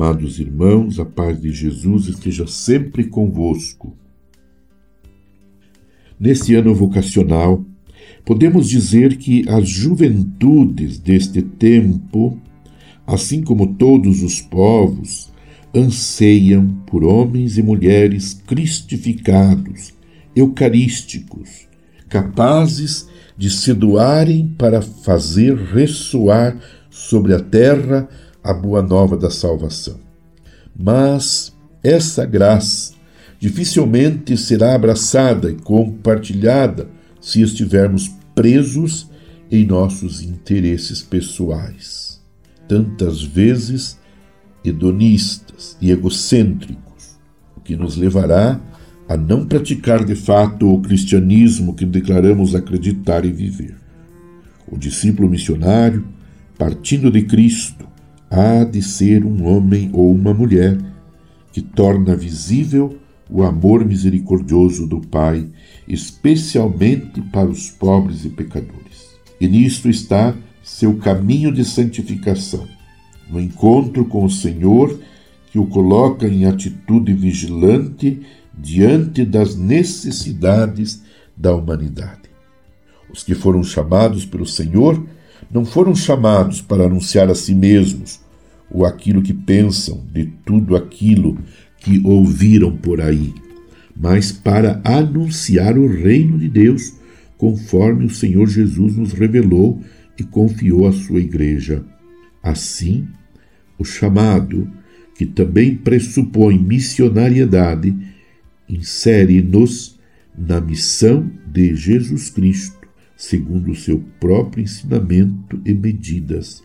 Amados irmãos, a paz de Jesus esteja sempre convosco. Neste ano vocacional, podemos dizer que as juventudes deste tempo, assim como todos os povos, anseiam por homens e mulheres cristificados, eucarísticos, capazes de se doarem para fazer ressoar sobre a terra a boa nova da salvação. Mas essa graça dificilmente será abraçada e compartilhada se estivermos presos em nossos interesses pessoais, tantas vezes hedonistas e egocêntricos, o que nos levará a não praticar de fato o cristianismo que declaramos acreditar e viver. O discípulo missionário, partindo de Cristo, há de ser um homem ou uma mulher que torna visível o amor misericordioso do Pai, especialmente para os pobres e pecadores. E nisto está seu caminho de santificação, no encontro com o Senhor, que o coloca em atitude vigilante diante das necessidades da humanidade. Os que foram chamados pelo Senhor não foram chamados para anunciar a si mesmos ou aquilo que pensam de tudo aquilo que ouviram por aí, mas para anunciar o reino de Deus, conforme o Senhor Jesus nos revelou e confiou à sua igreja. Assim, o chamado, que também pressupõe missionariedade, insere-nos na missão de Jesus Cristo segundo o seu próprio ensinamento e medidas,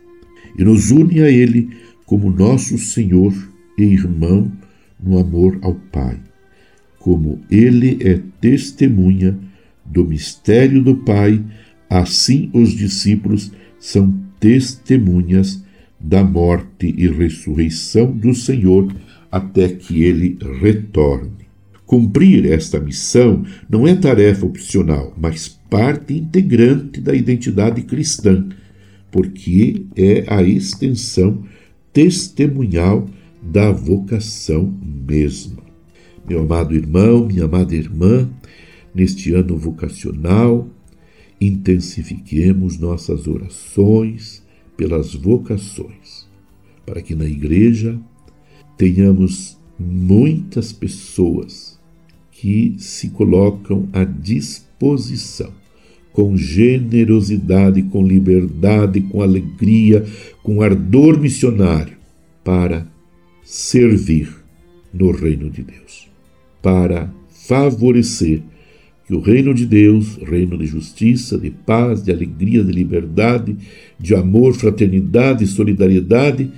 e nos une a Ele como nosso Senhor e irmão no amor ao Pai. Como Ele é testemunha do mistério do Pai, assim os discípulos são testemunhas da morte e ressurreição do Senhor até que ele retorne. Cumprir esta missão não é tarefa opcional, mas parte integrante da identidade cristã, porque é a extensão testemunhal da vocação mesma. Meu amado irmão, minha amada irmã, neste ano vocacional, intensifiquemos nossas orações pelas vocações, para que na igreja tenhamos muitas pessoas que se colocam à disposição, com generosidade, com liberdade, com alegria, com ardor missionário, para servir no reino de Deus, para favorecer que o reino de Deus, reino de justiça, de paz, de alegria, de liberdade, de amor, fraternidade e solidariedade,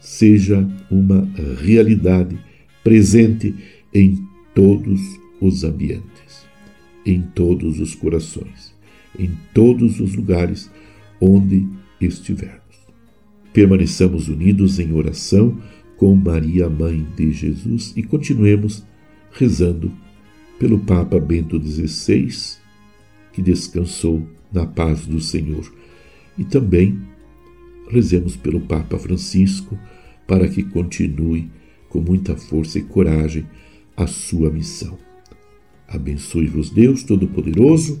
seja uma realidade presente em todos os ambientes, em todos os corações, em todos os lugares onde estivermos. Permaneçamos unidos em oração com Maria, Mãe de Jesus, e continuemos rezando pelo Papa Bento XVI, que descansou na paz do Senhor, e também rezemos pelo Papa Francisco para que continue com muita força e coragem a sua missão. Abençoe-vos Deus Todo-Poderoso,